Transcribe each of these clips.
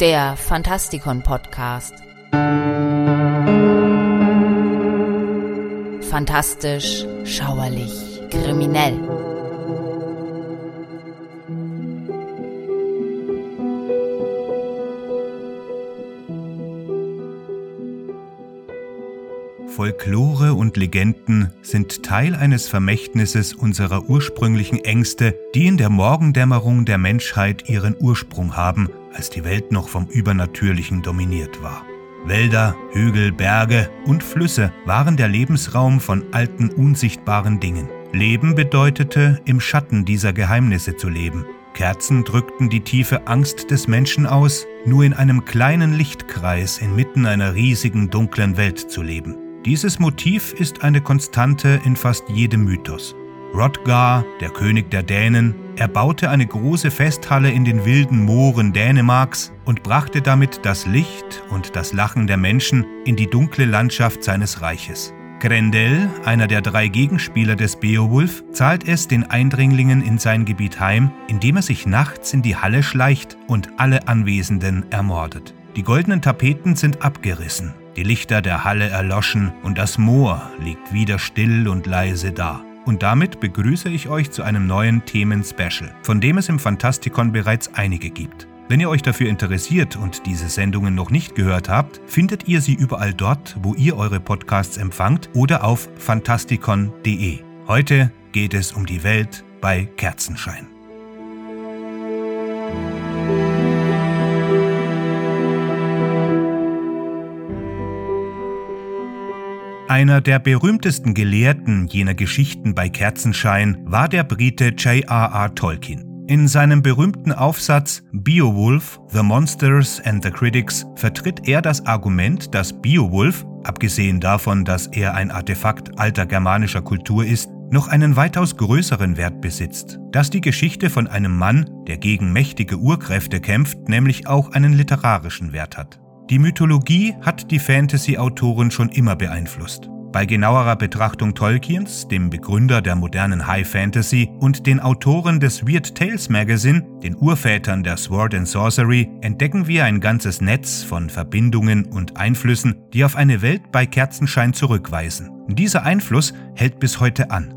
der Fantastikon Podcast. Fantastisch, schauerlich, kriminell. Folklore und Legenden sind Teil eines Vermächtnisses unserer ursprünglichen Ängste, die in der Morgendämmerung der Menschheit ihren Ursprung haben, als die Welt noch vom Übernatürlichen dominiert war. Wälder, Hügel, Berge und Flüsse waren der Lebensraum von alten unsichtbaren Dingen. Leben bedeutete, im Schatten dieser Geheimnisse zu leben. Kerzen drückten die tiefe Angst des Menschen aus, nur in einem kleinen Lichtkreis inmitten einer riesigen dunklen Welt zu leben. Dieses Motiv ist eine Konstante in fast jedem Mythos. Rodgar, der König der Dänen, erbaute eine große Festhalle in den wilden Mooren Dänemarks und brachte damit das Licht und das Lachen der Menschen in die dunkle Landschaft seines Reiches. Grendel, einer der drei Gegenspieler des Beowulf, zahlt es den Eindringlingen in sein Gebiet heim, indem er sich nachts in die Halle schleicht und alle Anwesenden ermordet. Die goldenen Tapeten sind abgerissen, die Lichter der Halle erloschen und das Moor liegt wieder still und leise da. Und damit begrüße ich euch zu einem neuen Themen-Special, von dem es im Fantastikon bereits einige gibt. Wenn ihr euch dafür interessiert und diese Sendungen noch nicht gehört habt, findet ihr sie überall dort, wo ihr eure Podcasts empfangt oder auf fantastikon.de. Heute geht es um die Welt bei Kerzenschein. Einer der berühmtesten Gelehrten jener Geschichten bei Kerzenschein war der Brite J.R.R. Tolkien. In seinem berühmten Aufsatz Beowulf, The Monsters and the Critics vertritt er das Argument, dass Beowulf, abgesehen davon, dass er ein Artefakt alter germanischer Kultur ist, noch einen weitaus größeren Wert besitzt, dass die Geschichte von einem Mann, der gegen mächtige Urkräfte kämpft, nämlich auch einen literarischen Wert hat. Die Mythologie hat die Fantasy-Autoren schon immer beeinflusst. Bei genauerer Betrachtung Tolkiens, dem Begründer der modernen High Fantasy, und den Autoren des Weird Tales Magazine, den Urvätern der Sword and Sorcery, entdecken wir ein ganzes Netz von Verbindungen und Einflüssen, die auf eine Welt bei Kerzenschein zurückweisen. Dieser Einfluss hält bis heute an.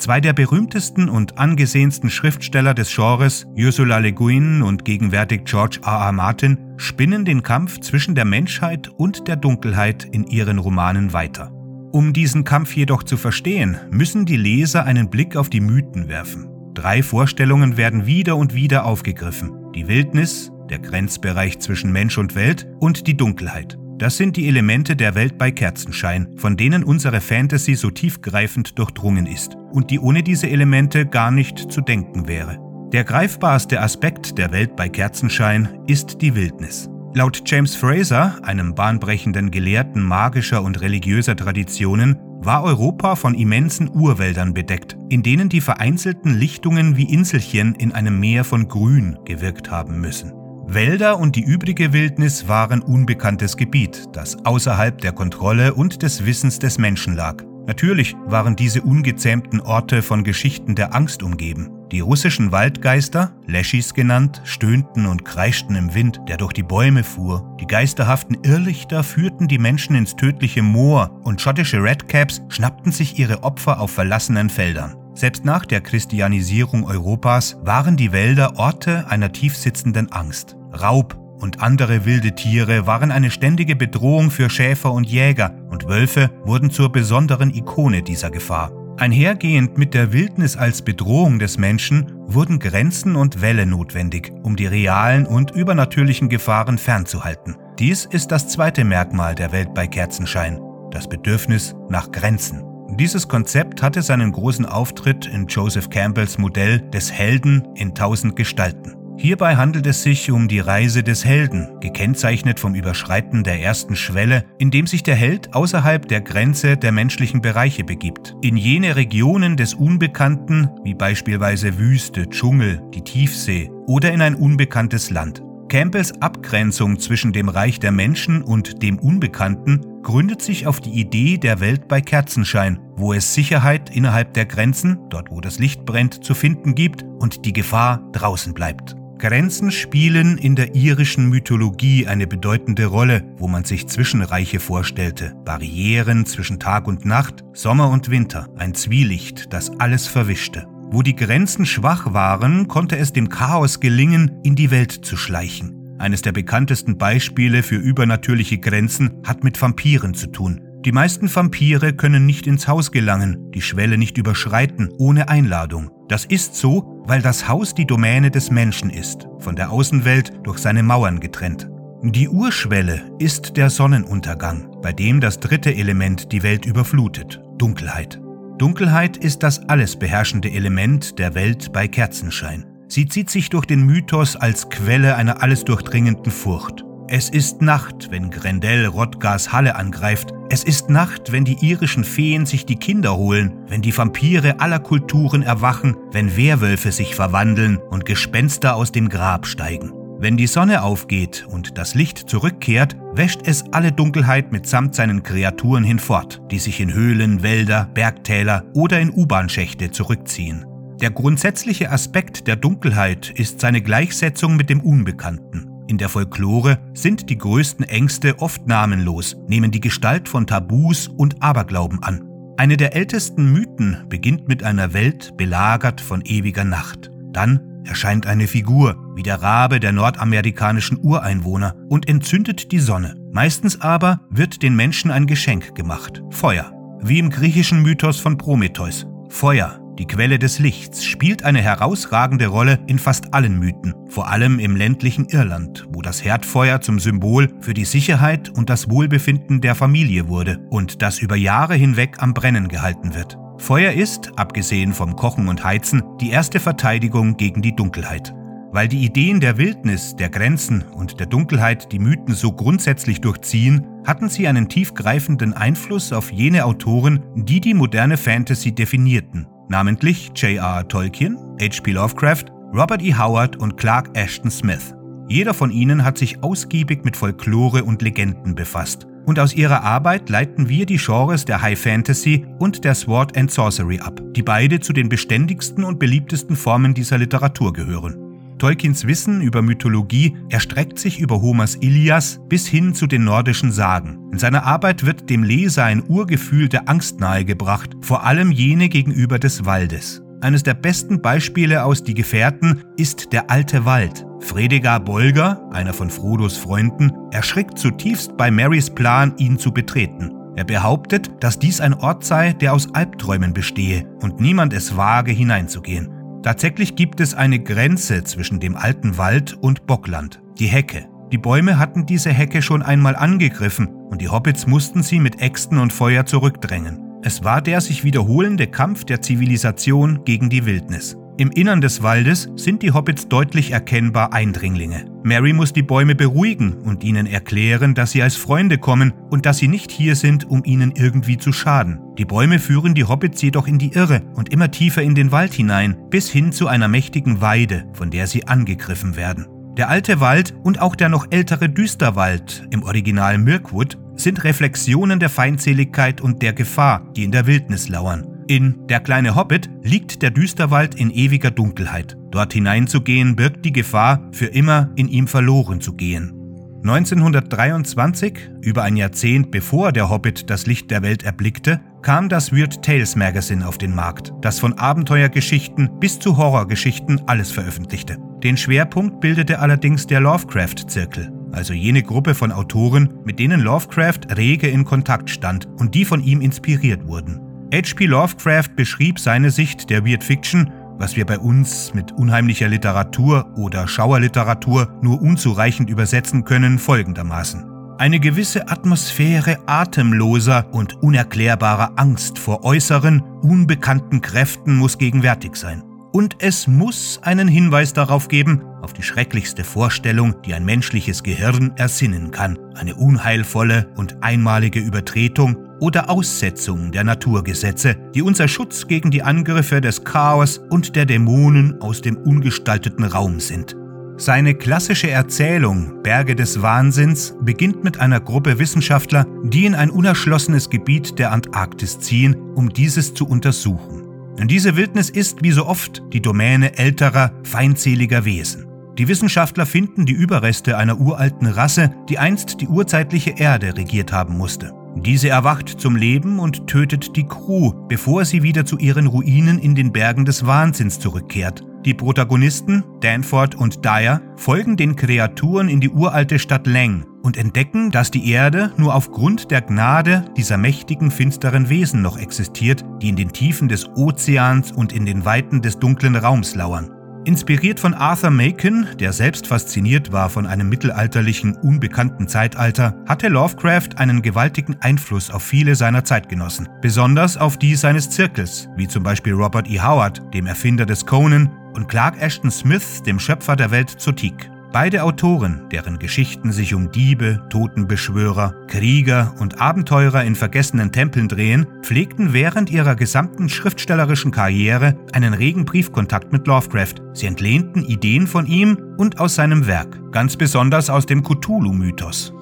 Zwei der berühmtesten und angesehensten Schriftsteller des Genres, Ursula Le Guin und gegenwärtig George R. R. Martin, spinnen den Kampf zwischen der Menschheit und der Dunkelheit in ihren Romanen weiter. Um diesen Kampf jedoch zu verstehen, müssen die Leser einen Blick auf die Mythen werfen. Drei Vorstellungen werden wieder und wieder aufgegriffen. Die Wildnis, der Grenzbereich zwischen Mensch und Welt und die Dunkelheit. Das sind die Elemente der Welt bei Kerzenschein, von denen unsere Fantasy so tiefgreifend durchdrungen ist und die ohne diese Elemente gar nicht zu denken wäre. Der greifbarste Aspekt der Welt bei Kerzenschein ist die Wildnis. Laut James Fraser, einem bahnbrechenden Gelehrten magischer und religiöser Traditionen, war Europa von immensen Urwäldern bedeckt, in denen die vereinzelten Lichtungen wie Inselchen in einem Meer von Grün gewirkt haben müssen. Wälder und die übrige Wildnis waren unbekanntes Gebiet, das außerhalb der Kontrolle und des Wissens des Menschen lag. Natürlich waren diese ungezähmten Orte von Geschichten der Angst umgeben. Die russischen Waldgeister, Leschis genannt, stöhnten und kreischten im Wind, der durch die Bäume fuhr. Die geisterhaften Irrlichter führten die Menschen ins tödliche Moor und schottische Redcaps schnappten sich ihre Opfer auf verlassenen Feldern. Selbst nach der Christianisierung Europas waren die Wälder Orte einer tiefsitzenden Angst. Raub und andere wilde Tiere waren eine ständige Bedrohung für Schäfer und Jäger und Wölfe wurden zur besonderen Ikone dieser Gefahr. Einhergehend mit der Wildnis als Bedrohung des Menschen wurden Grenzen und Wälle notwendig, um die realen und übernatürlichen Gefahren fernzuhalten. Dies ist das zweite Merkmal der Welt bei Kerzenschein, das Bedürfnis nach Grenzen. Dieses Konzept hatte seinen großen Auftritt in Joseph Campbells Modell des Helden in tausend Gestalten. Hierbei handelt es sich um die Reise des Helden, gekennzeichnet vom Überschreiten der ersten Schwelle, indem sich der Held außerhalb der Grenze der menschlichen Bereiche begibt, in jene Regionen des Unbekannten, wie beispielsweise Wüste, Dschungel, die Tiefsee oder in ein unbekanntes Land. Campbells Abgrenzung zwischen dem Reich der Menschen und dem Unbekannten gründet sich auf die Idee der Welt bei Kerzenschein, wo es Sicherheit innerhalb der Grenzen, dort wo das Licht brennt, zu finden gibt und die Gefahr draußen bleibt. Grenzen spielen in der irischen Mythologie eine bedeutende Rolle, wo man sich Zwischenreiche vorstellte. Barrieren zwischen Tag und Nacht, Sommer und Winter, ein Zwielicht, das alles verwischte. Wo die Grenzen schwach waren, konnte es dem Chaos gelingen, in die Welt zu schleichen. Eines der bekanntesten Beispiele für übernatürliche Grenzen hat mit Vampiren zu tun. Die meisten Vampire können nicht ins Haus gelangen, die Schwelle nicht überschreiten, ohne Einladung. Das ist so, weil das Haus die Domäne des Menschen ist, von der Außenwelt durch seine Mauern getrennt. Die Urschwelle ist der Sonnenuntergang, bei dem das dritte Element die Welt überflutet, Dunkelheit. Dunkelheit ist das alles beherrschende Element der Welt bei Kerzenschein. Sie zieht sich durch den Mythos als Quelle einer alles durchdringenden Furcht. Es ist Nacht, wenn Grendel Rodgars Halle angreift. Es ist Nacht, wenn die irischen Feen sich die Kinder holen, wenn die Vampire aller Kulturen erwachen, wenn Werwölfe sich verwandeln und Gespenster aus dem Grab steigen. Wenn die Sonne aufgeht und das Licht zurückkehrt, wäscht es alle Dunkelheit mitsamt seinen Kreaturen hinfort, die sich in Höhlen, Wälder, Bergtäler oder in U-Bahn-Schächte zurückziehen. Der grundsätzliche Aspekt der Dunkelheit ist seine Gleichsetzung mit dem Unbekannten. In der Folklore sind die größten Ängste oft namenlos, nehmen die Gestalt von Tabus und Aberglauben an. Eine der ältesten Mythen beginnt mit einer Welt belagert von ewiger Nacht. Dann erscheint eine Figur, wie der Rabe der nordamerikanischen Ureinwohner, und entzündet die Sonne. Meistens aber wird den Menschen ein Geschenk gemacht, Feuer, wie im griechischen Mythos von Prometheus. Feuer, die Quelle des Lichts, spielt eine herausragende Rolle in fast allen Mythen, vor allem im ländlichen Irland, wo das Herdfeuer zum Symbol für die Sicherheit und das Wohlbefinden der Familie wurde und das über Jahre hinweg am Brennen gehalten wird. Feuer ist, abgesehen vom Kochen und Heizen, die erste Verteidigung gegen die Dunkelheit. Weil die Ideen der Wildnis, der Grenzen und der Dunkelheit die Mythen so grundsätzlich durchziehen, hatten sie einen tiefgreifenden Einfluss auf jene Autoren, die die moderne Fantasy definierten namentlich J.R.R. Tolkien, H.P. Lovecraft, Robert E. Howard und Clark Ashton Smith. Jeder von ihnen hat sich ausgiebig mit Folklore und Legenden befasst. Und aus ihrer Arbeit leiten wir die Genres der High Fantasy und der Sword and Sorcery ab, die beide zu den beständigsten und beliebtesten Formen dieser Literatur gehören. Tolkiens Wissen über Mythologie erstreckt sich über Homers Ilias bis hin zu den nordischen Sagen. In seiner Arbeit wird dem Leser ein Urgefühl der Angst nahegebracht, vor allem jene gegenüber des Waldes. Eines der besten Beispiele aus Die Gefährten ist der alte Wald. Fredegar Bolger, einer von Frodos Freunden, erschrickt zutiefst bei Marys Plan, ihn zu betreten. Er behauptet, dass dies ein Ort sei, der aus Albträumen bestehe und niemand es wage hineinzugehen. Tatsächlich gibt es eine Grenze zwischen dem alten Wald und Bockland, die Hecke. Die Bäume hatten diese Hecke schon einmal angegriffen und die Hobbits mussten sie mit Äxten und Feuer zurückdrängen. Es war der sich wiederholende Kampf der Zivilisation gegen die Wildnis. Im Innern des Waldes sind die Hobbits deutlich erkennbar Eindringlinge. Mary muss die Bäume beruhigen und ihnen erklären, dass sie als Freunde kommen und dass sie nicht hier sind, um ihnen irgendwie zu schaden. Die Bäume führen die Hobbits jedoch in die Irre und immer tiefer in den Wald hinein, bis hin zu einer mächtigen Weide, von der sie angegriffen werden. Der alte Wald und auch der noch ältere Düsterwald, im Original Mirkwood, sind Reflexionen der Feindseligkeit und der Gefahr, die in der Wildnis lauern. In Der kleine Hobbit liegt der Düsterwald in ewiger Dunkelheit. Dort hineinzugehen birgt die Gefahr, für immer in ihm verloren zu gehen. 1923, über ein Jahrzehnt bevor der Hobbit das Licht der Welt erblickte, kam das Weird Tales Magazine auf den Markt, das von Abenteuergeschichten bis zu Horrorgeschichten alles veröffentlichte. Den Schwerpunkt bildete allerdings der Lovecraft-Zirkel, also jene Gruppe von Autoren, mit denen Lovecraft rege in Kontakt stand und die von ihm inspiriert wurden. H.P. Lovecraft beschrieb seine Sicht der Weird Fiction, was wir bei uns mit unheimlicher Literatur oder Schauerliteratur nur unzureichend übersetzen können, folgendermaßen. Eine gewisse Atmosphäre atemloser und unerklärbarer Angst vor äußeren, unbekannten Kräften muss gegenwärtig sein. Und es muss einen Hinweis darauf geben, auf die schrecklichste Vorstellung, die ein menschliches Gehirn ersinnen kann, eine unheilvolle und einmalige Übertretung oder Aussetzung der Naturgesetze, die unser Schutz gegen die Angriffe des Chaos und der Dämonen aus dem ungestalteten Raum sind. Seine klassische Erzählung Berge des Wahnsinns beginnt mit einer Gruppe Wissenschaftler, die in ein unerschlossenes Gebiet der Antarktis ziehen, um dieses zu untersuchen. Denn diese Wildnis ist, wie so oft, die Domäne älterer, feindseliger Wesen. Die Wissenschaftler finden die Überreste einer uralten Rasse, die einst die urzeitliche Erde regiert haben musste. Diese erwacht zum Leben und tötet die Crew, bevor sie wieder zu ihren Ruinen in den Bergen des Wahnsinns zurückkehrt. Die Protagonisten, Danford und Dyer, folgen den Kreaturen in die uralte Stadt Lang und entdecken, dass die Erde nur aufgrund der Gnade dieser mächtigen, finsteren Wesen noch existiert, die in den Tiefen des Ozeans und in den Weiten des dunklen Raums lauern. Inspiriert von Arthur Macon, der selbst fasziniert war von einem mittelalterlichen, unbekannten Zeitalter, hatte Lovecraft einen gewaltigen Einfluss auf viele seiner Zeitgenossen, besonders auf die seines Zirkels, wie zum Beispiel Robert E. Howard, dem Erfinder des Conan, und Clark Ashton Smith, dem Schöpfer der Welt Zotik. Beide Autoren, deren Geschichten sich um Diebe, Totenbeschwörer, Krieger und Abenteurer in vergessenen Tempeln drehen, pflegten während ihrer gesamten schriftstellerischen Karriere einen regen Briefkontakt mit Lovecraft. Sie entlehnten Ideen von ihm und aus seinem Werk, ganz besonders aus dem Cthulhu-Mythos.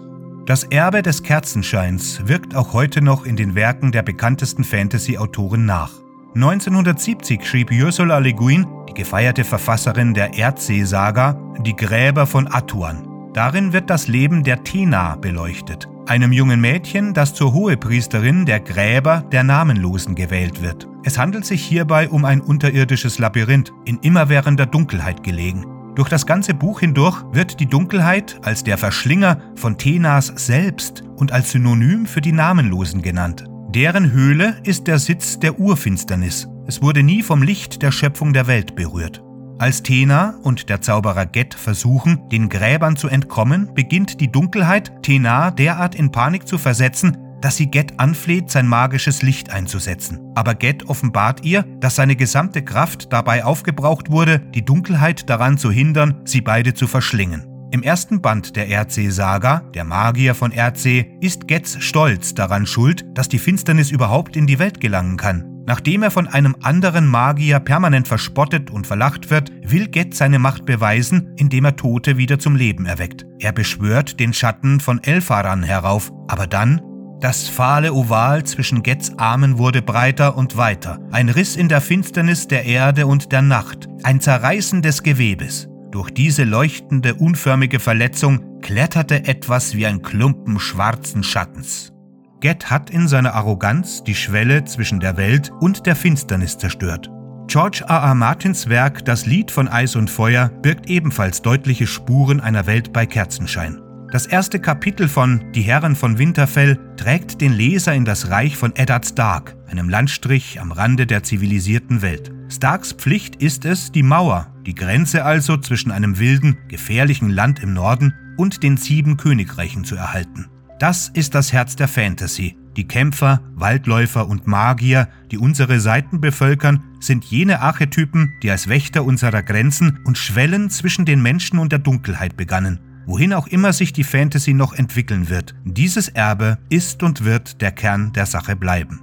Das Erbe des Kerzenscheins wirkt auch heute noch in den Werken der bekanntesten Fantasy-Autoren nach. 1970 schrieb Ursula Le Guin, die gefeierte Verfasserin der Erdsee-Saga, Die Gräber von Atuan. Darin wird das Leben der Tena beleuchtet, einem jungen Mädchen, das zur Hohepriesterin der Gräber der Namenlosen gewählt wird. Es handelt sich hierbei um ein unterirdisches Labyrinth, in immerwährender Dunkelheit gelegen. Durch das ganze Buch hindurch wird die Dunkelheit als der Verschlinger von Tenas selbst und als Synonym für die Namenlosen genannt. Deren Höhle ist der Sitz der Urfinsternis. Es wurde nie vom Licht der Schöpfung der Welt berührt. Als Tena und der Zauberer Get versuchen, den Gräbern zu entkommen, beginnt die Dunkelheit Tena derart in Panik zu versetzen, dass sie Get anfleht, sein magisches Licht einzusetzen. Aber Get offenbart ihr, dass seine gesamte Kraft dabei aufgebraucht wurde, die Dunkelheit daran zu hindern, sie beide zu verschlingen. Im ersten Band der Erdsee-Saga, der Magier von Erdsee, ist Getz stolz daran schuld, dass die Finsternis überhaupt in die Welt gelangen kann. Nachdem er von einem anderen Magier permanent verspottet und verlacht wird, will Get seine Macht beweisen, indem er Tote wieder zum Leben erweckt. Er beschwört den Schatten von Elfaran herauf, aber dann das fahle Oval zwischen Gets Armen wurde breiter und weiter, ein Riss in der Finsternis der Erde und der Nacht, ein Zerreißen des Gewebes. Durch diese leuchtende, unförmige Verletzung kletterte etwas wie ein Klumpen schwarzen Schattens. Get hat in seiner Arroganz die Schwelle zwischen der Welt und der Finsternis zerstört. George R. R. Martins Werk Das Lied von Eis und Feuer birgt ebenfalls deutliche Spuren einer Welt bei Kerzenschein. Das erste Kapitel von Die Herren von Winterfell trägt den Leser in das Reich von Eddard Stark, einem Landstrich am Rande der zivilisierten Welt. Starks Pflicht ist es, die Mauer, die Grenze also zwischen einem wilden, gefährlichen Land im Norden und den sieben Königreichen zu erhalten. Das ist das Herz der Fantasy. Die Kämpfer, Waldläufer und Magier, die unsere Seiten bevölkern, sind jene Archetypen, die als Wächter unserer Grenzen und Schwellen zwischen den Menschen und der Dunkelheit begannen. Wohin auch immer sich die Fantasy noch entwickeln wird, dieses Erbe ist und wird der Kern der Sache bleiben.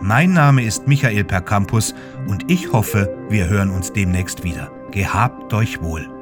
Mein Name ist Michael Percampus und ich hoffe, wir hören uns demnächst wieder. Gehabt euch wohl.